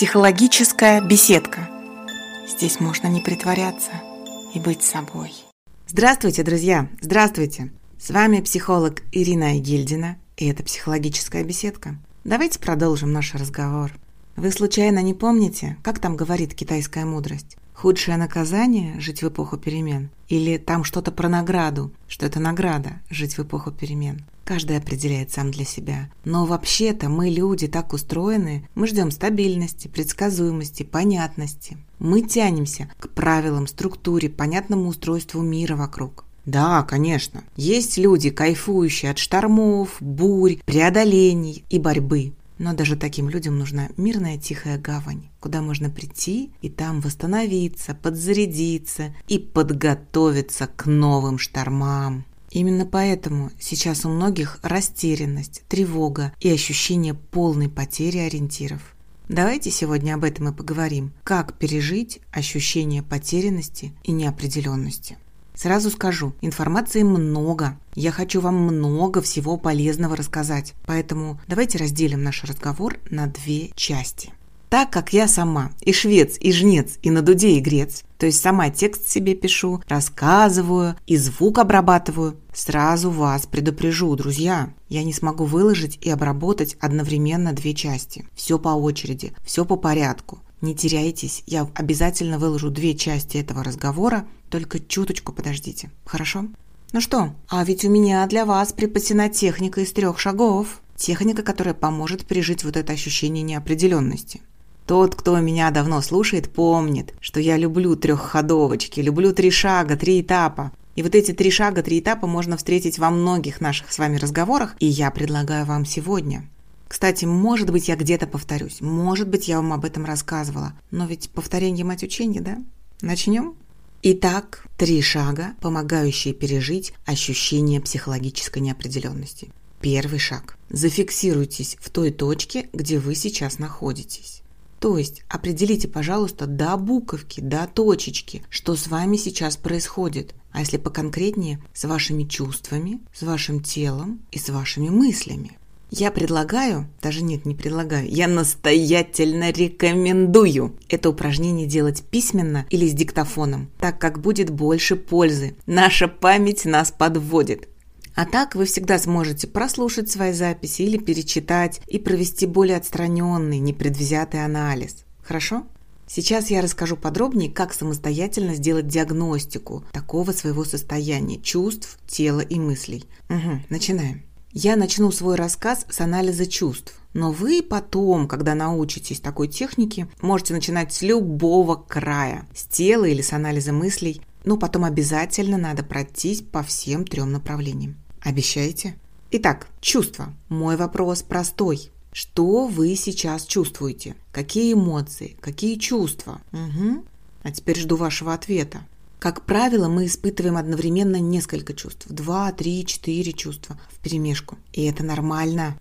Психологическая беседка. Здесь можно не притворяться и быть собой. Здравствуйте, друзья! Здравствуйте! С вами психолог Ирина Айгильдина, и это «Психологическая беседка». Давайте продолжим наш разговор. Вы случайно не помните, как там говорит китайская мудрость? Худшее наказание – жить в эпоху перемен? Или там что-то про награду, что это награда – жить в эпоху перемен? Каждый определяет сам для себя. Но вообще-то мы, люди, так устроены. Мы ждем стабильности, предсказуемости, понятности. Мы тянемся к правилам, структуре, понятному устройству мира вокруг. Да, конечно. Есть люди, кайфующие от штормов, бурь, преодолений и борьбы. Но даже таким людям нужна мирная тихая гавань, куда можно прийти и там восстановиться, подзарядиться и подготовиться к новым штормам. Именно поэтому сейчас у многих растерянность, тревога и ощущение полной потери ориентиров. Давайте сегодня об этом и поговорим. Как пережить ощущение потерянности и неопределенности. Сразу скажу, информации много. Я хочу вам много всего полезного рассказать. Поэтому давайте разделим наш разговор на две части. Так как я сама и швец, и жнец, и на дуде и грец, то есть сама текст себе пишу, рассказываю и звук обрабатываю, сразу вас предупрежу, друзья, я не смогу выложить и обработать одновременно две части. Все по очереди, все по порядку. Не теряйтесь, я обязательно выложу две части этого разговора, только чуточку подождите, хорошо? Ну что, а ведь у меня для вас припасена техника из трех шагов. Техника, которая поможет пережить вот это ощущение неопределенности. Тот, кто меня давно слушает, помнит, что я люблю трехходовочки, люблю три шага, три этапа. И вот эти три шага, три этапа можно встретить во многих наших с вами разговорах, и я предлагаю вам сегодня. Кстати, может быть, я где-то повторюсь, может быть, я вам об этом рассказывала, но ведь повторение мать учения, да? Начнем? Итак, три шага, помогающие пережить ощущение психологической неопределенности. Первый шаг. Зафиксируйтесь в той точке, где вы сейчас находитесь. То есть определите, пожалуйста, до буковки, до точечки, что с вами сейчас происходит. А если поконкретнее, с вашими чувствами, с вашим телом и с вашими мыслями. Я предлагаю, даже нет, не предлагаю, я настоятельно рекомендую это упражнение делать письменно или с диктофоном, так как будет больше пользы. Наша память нас подводит. А так вы всегда сможете прослушать свои записи или перечитать и провести более отстраненный, непредвзятый анализ. Хорошо? Сейчас я расскажу подробнее, как самостоятельно сделать диагностику такого своего состояния, чувств, тела и мыслей. Угу, начинаем. Я начну свой рассказ с анализа чувств. Но вы потом, когда научитесь такой технике, можете начинать с любого края, с тела или с анализа мыслей, но потом обязательно надо пройтись по всем трем направлениям. Обещаете? Итак, чувства. Мой вопрос простой. Что вы сейчас чувствуете? Какие эмоции? Какие чувства? Угу. А теперь жду вашего ответа. Как правило, мы испытываем одновременно несколько чувств. Два, три, четыре чувства в перемешку. И это нормально.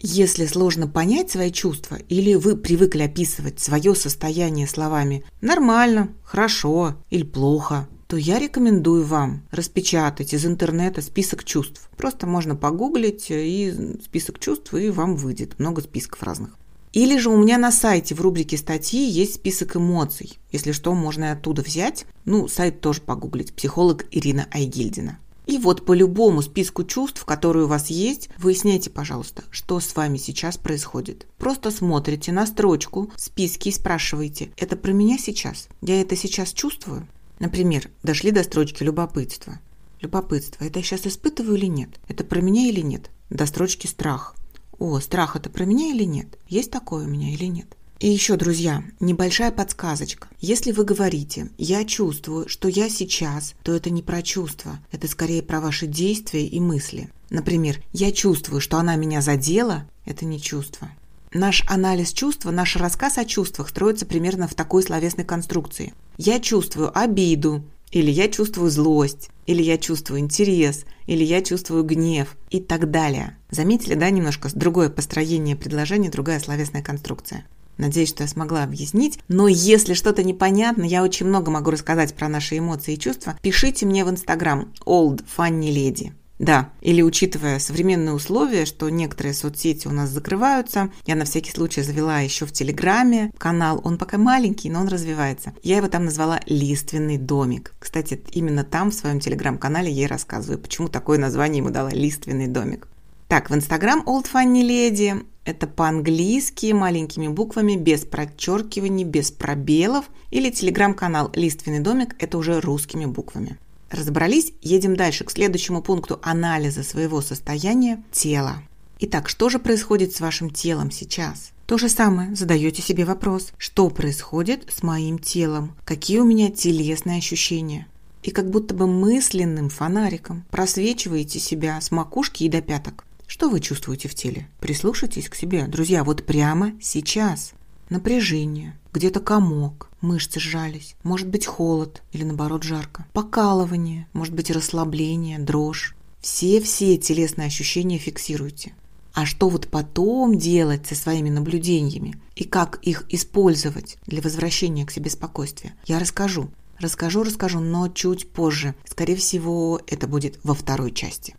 Если сложно понять свои чувства или вы привыкли описывать свое состояние словами «нормально», «хорошо» или «плохо», то я рекомендую вам распечатать из интернета список чувств. Просто можно погуглить э, и список чувств, и вам выйдет много списков разных. Или же у меня на сайте в рубрике статьи есть список эмоций. Если что, можно и оттуда взять. Ну, сайт тоже погуглить. Психолог Ирина Айгильдина. И вот по любому списку чувств, которые у вас есть, выясняйте, пожалуйста, что с вами сейчас происходит. Просто смотрите на строчку в списке и спрашиваете, это про меня сейчас? Я это сейчас чувствую? Например, дошли до строчки любопытства. Любопытство. Это я сейчас испытываю или нет? Это про меня или нет? До строчки страх. О, страх это про меня или нет? Есть такое у меня или нет? И еще, друзья, небольшая подсказочка. Если вы говорите «я чувствую, что я сейчас», то это не про чувства, это скорее про ваши действия и мысли. Например, «я чувствую, что она меня задела» – это не чувство. Наш анализ чувства, наш рассказ о чувствах строится примерно в такой словесной конструкции. Я чувствую обиду, или я чувствую злость, или я чувствую интерес, или я чувствую гнев и так далее. Заметили, да, немножко другое построение предложения, другая словесная конструкция. Надеюсь, что я смогла объяснить. Но если что-то непонятно, я очень много могу рассказать про наши эмоции и чувства. Пишите мне в Инстаграм Old Funny Lady. Да, или учитывая современные условия, что некоторые соцсети у нас закрываются, я на всякий случай завела еще в Телеграме канал, он пока маленький, но он развивается. Я его там назвала «Лиственный домик». Кстати, именно там, в своем Телеграм-канале, я и рассказываю, почему такое название ему дала «Лиственный домик». Так, в Инстаграм Old Funny Lady это по-английски, маленькими буквами, без подчеркиваний, без пробелов. Или телеграм-канал «Лиственный домик» – это уже русскими буквами. Разобрались, едем дальше к следующему пункту анализа своего состояния тела. Итак, что же происходит с вашим телом сейчас? То же самое, задаете себе вопрос, что происходит с моим телом, какие у меня телесные ощущения. И как будто бы мысленным фонариком просвечиваете себя с макушки и до пяток. Что вы чувствуете в теле? Прислушайтесь к себе, друзья, вот прямо сейчас. Напряжение, где-то комок, мышцы сжались, может быть холод или наоборот жарко, покалывание, может быть расслабление, дрожь. Все-все телесные ощущения фиксируйте. А что вот потом делать со своими наблюдениями и как их использовать для возвращения к себе спокойствия, я расскажу. Расскажу, расскажу, но чуть позже. Скорее всего, это будет во второй части.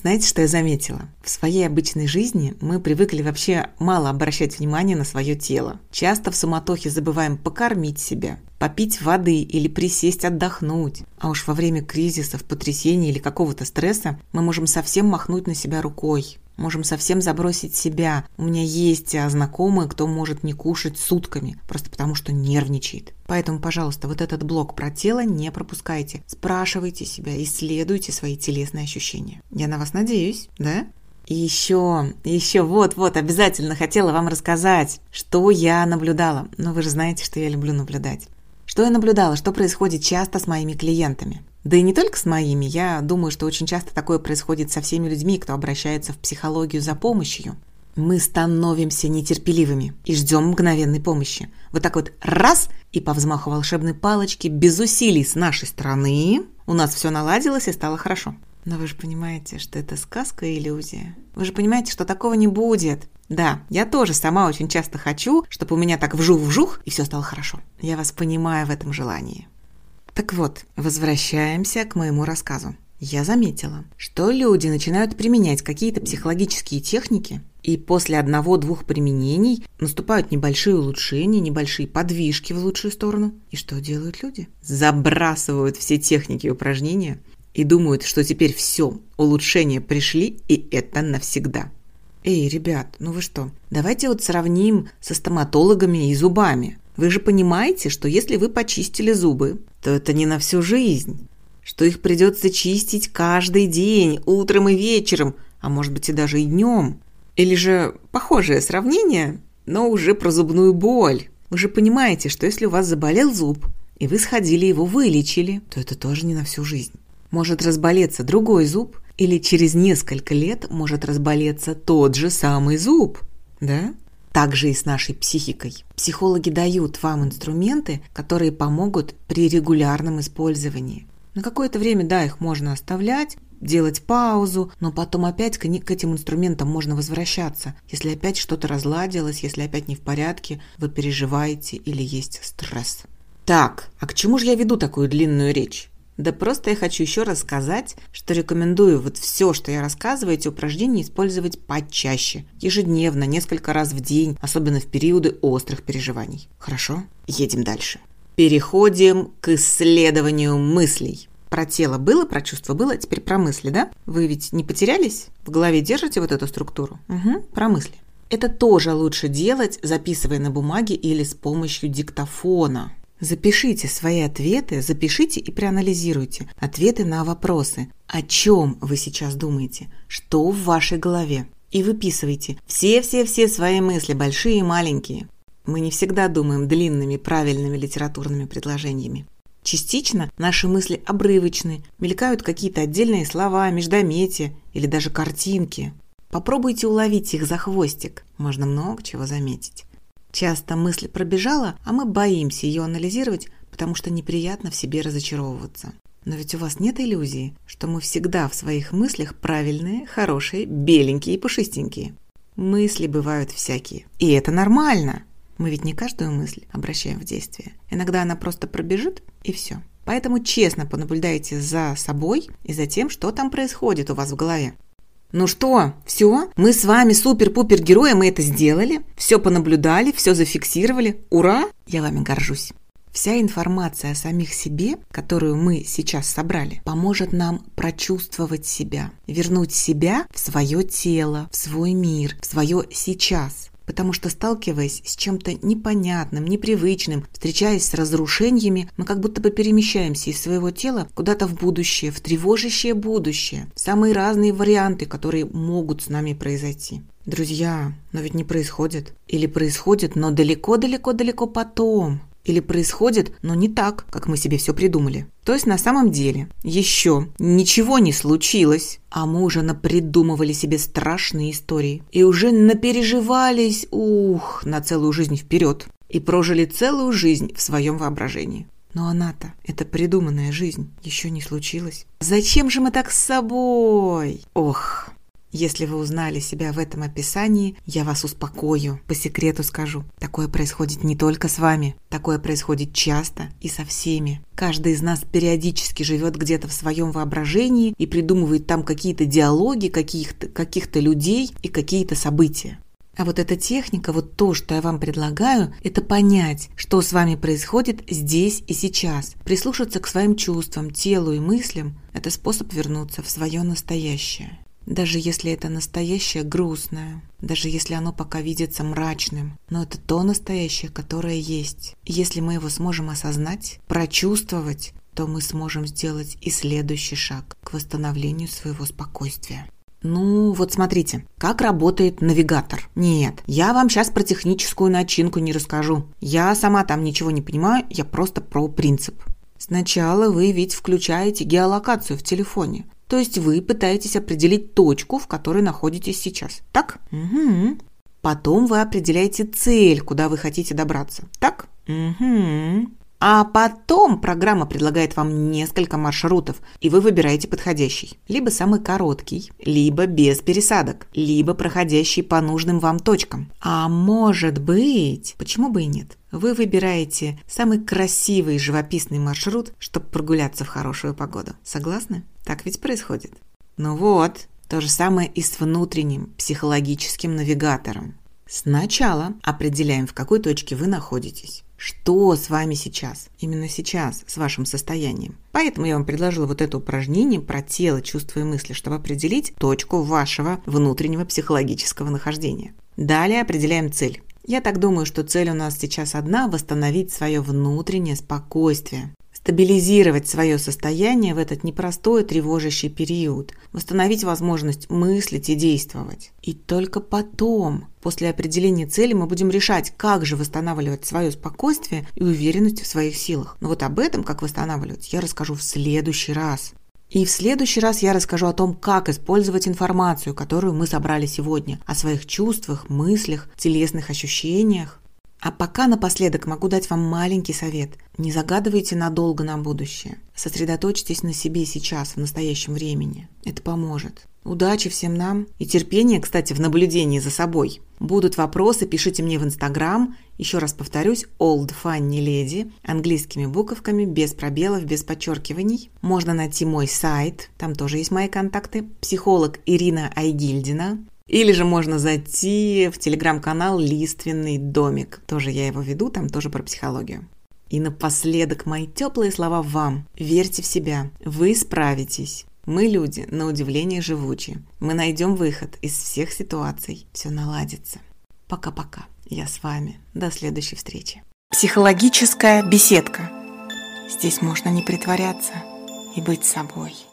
Знаете, что я заметила? В своей обычной жизни мы привыкли вообще мало обращать внимание на свое тело. Часто в суматохе забываем покормить себя, попить воды или присесть отдохнуть. А уж во время кризисов, потрясений или какого-то стресса мы можем совсем махнуть на себя рукой. Можем совсем забросить себя. У меня есть а, знакомые, кто может не кушать сутками, просто потому что нервничает. Поэтому, пожалуйста, вот этот блок про тело не пропускайте. Спрашивайте себя, исследуйте свои телесные ощущения. Я на вас надеюсь, да? И еще, еще вот-вот, обязательно хотела вам рассказать, что я наблюдала. Но вы же знаете, что я люблю наблюдать. Что я наблюдала, что происходит часто с моими клиентами. Да и не только с моими, я думаю, что очень часто такое происходит со всеми людьми, кто обращается в психологию за помощью. Мы становимся нетерпеливыми и ждем мгновенной помощи. Вот так вот раз, и по взмаху волшебной палочки, без усилий с нашей стороны, у нас все наладилось и стало хорошо. Но вы же понимаете, что это сказка и иллюзия. Вы же понимаете, что такого не будет. Да, я тоже сама очень часто хочу, чтобы у меня так вжух-вжух, и все стало хорошо. Я вас понимаю в этом желании. Так вот, возвращаемся к моему рассказу. Я заметила, что люди начинают применять какие-то психологические техники, и после одного-двух применений наступают небольшие улучшения, небольшие подвижки в лучшую сторону. И что делают люди? Забрасывают все техники и упражнения и думают, что теперь все, улучшения пришли, и это навсегда. Эй, ребят, ну вы что, давайте вот сравним со стоматологами и зубами. Вы же понимаете, что если вы почистили зубы, то это не на всю жизнь. Что их придется чистить каждый день, утром и вечером, а может быть и даже и днем. Или же похожее сравнение, но уже про зубную боль. Вы же понимаете, что если у вас заболел зуб, и вы сходили его вылечили, то это тоже не на всю жизнь. Может разболеться другой зуб, или через несколько лет может разболеться тот же самый зуб, да? Так же и с нашей психикой. Психологи дают вам инструменты, которые помогут при регулярном использовании. На какое-то время, да, их можно оставлять, делать паузу, но потом опять к, к этим инструментам можно возвращаться. Если опять что-то разладилось, если опять не в порядке, вы переживаете или есть стресс. Так, а к чему же я веду такую длинную речь? Да просто я хочу еще раз сказать, что рекомендую вот все, что я рассказываю, эти упражнения использовать почаще, ежедневно, несколько раз в день, особенно в периоды острых переживаний. Хорошо? Едем дальше. Переходим к исследованию мыслей. Про тело было, про чувство было, теперь про мысли, да? Вы ведь не потерялись? В голове держите вот эту структуру? Угу, про мысли. Это тоже лучше делать, записывая на бумаге или с помощью диктофона. Запишите свои ответы, запишите и проанализируйте ответы на вопросы. О чем вы сейчас думаете? Что в вашей голове? И выписывайте все-все-все свои мысли, большие и маленькие. Мы не всегда думаем длинными, правильными литературными предложениями. Частично наши мысли обрывочны, мелькают какие-то отдельные слова, междометия или даже картинки. Попробуйте уловить их за хвостик, можно много чего заметить. Часто мысль пробежала, а мы боимся ее анализировать, потому что неприятно в себе разочаровываться. Но ведь у вас нет иллюзии, что мы всегда в своих мыслях правильные, хорошие, беленькие и пушистенькие. Мысли бывают всякие. И это нормально. Мы ведь не каждую мысль обращаем в действие. Иногда она просто пробежит, и все. Поэтому честно понаблюдайте за собой и за тем, что там происходит у вас в голове. Ну что, все? Мы с вами супер-пупер герои, мы это сделали. Все понаблюдали, все зафиксировали. Ура! Я вами горжусь. Вся информация о самих себе, которую мы сейчас собрали, поможет нам прочувствовать себя, вернуть себя в свое тело, в свой мир, в свое сейчас. Потому что сталкиваясь с чем-то непонятным, непривычным, встречаясь с разрушениями, мы как будто бы перемещаемся из своего тела куда-то в будущее, в тревожащее будущее, в самые разные варианты, которые могут с нами произойти. Друзья, но ведь не происходит. Или происходит, но далеко-далеко-далеко потом или происходит, но не так, как мы себе все придумали. То есть на самом деле еще ничего не случилось, а мы уже напридумывали себе страшные истории и уже напереживались, ух, на целую жизнь вперед и прожили целую жизнь в своем воображении. Но она-то, эта придуманная жизнь, еще не случилась. Зачем же мы так с собой? Ох, если вы узнали себя в этом описании, я вас успокою, по секрету скажу. Такое происходит не только с вами, такое происходит часто и со всеми. Каждый из нас периодически живет где-то в своем воображении и придумывает там какие-то диалоги, каких-то каких людей и какие-то события. А вот эта техника, вот то, что я вам предлагаю, это понять, что с вами происходит здесь и сейчас. Прислушаться к своим чувствам, телу и мыслям – это способ вернуться в свое настоящее даже если это настоящее грустное, даже если оно пока видится мрачным, но это то настоящее, которое есть. Если мы его сможем осознать, прочувствовать, то мы сможем сделать и следующий шаг к восстановлению своего спокойствия. Ну, вот смотрите, как работает навигатор. Нет, я вам сейчас про техническую начинку не расскажу. Я сама там ничего не понимаю, я просто про принцип. Сначала вы ведь включаете геолокацию в телефоне. То есть вы пытаетесь определить точку, в которой находитесь сейчас. Так? Угу. Потом вы определяете цель, куда вы хотите добраться. Так? Угу. А потом программа предлагает вам несколько маршрутов, и вы выбираете подходящий. Либо самый короткий, либо без пересадок, либо проходящий по нужным вам точкам. А может быть, почему бы и нет? Вы выбираете самый красивый живописный маршрут, чтобы прогуляться в хорошую погоду. Согласны? Так ведь происходит. Ну вот, то же самое и с внутренним психологическим навигатором. Сначала определяем, в какой точке вы находитесь. Что с вами сейчас? Именно сейчас, с вашим состоянием. Поэтому я вам предложила вот это упражнение про тело, чувства и мысли, чтобы определить точку вашего внутреннего психологического нахождения. Далее определяем цель. Я так думаю, что цель у нас сейчас одна – восстановить свое внутреннее спокойствие стабилизировать свое состояние в этот непростой тревожащий период, восстановить возможность мыслить и действовать. И только потом, после определения цели, мы будем решать, как же восстанавливать свое спокойствие и уверенность в своих силах. Но вот об этом, как восстанавливать, я расскажу в следующий раз. И в следующий раз я расскажу о том, как использовать информацию, которую мы собрали сегодня, о своих чувствах, мыслях, телесных ощущениях. А пока напоследок могу дать вам маленький совет. Не загадывайте надолго на будущее. Сосредоточьтесь на себе сейчас, в настоящем времени. Это поможет. Удачи всем нам и терпения, кстати, в наблюдении за собой. Будут вопросы, пишите мне в Инстаграм. Еще раз повторюсь, Old Funny Lady, английскими буковками, без пробелов, без подчеркиваний. Можно найти мой сайт, там тоже есть мои контакты. Психолог Ирина Айгильдина. Или же можно зайти в телеграм-канал «Лиственный домик». Тоже я его веду, там тоже про психологию. И напоследок мои теплые слова вам. Верьте в себя. Вы справитесь. Мы люди, на удивление, живучие. Мы найдем выход из всех ситуаций. Все наладится. Пока-пока. Я с вами. До следующей встречи. Психологическая беседка. Здесь можно не притворяться и быть собой.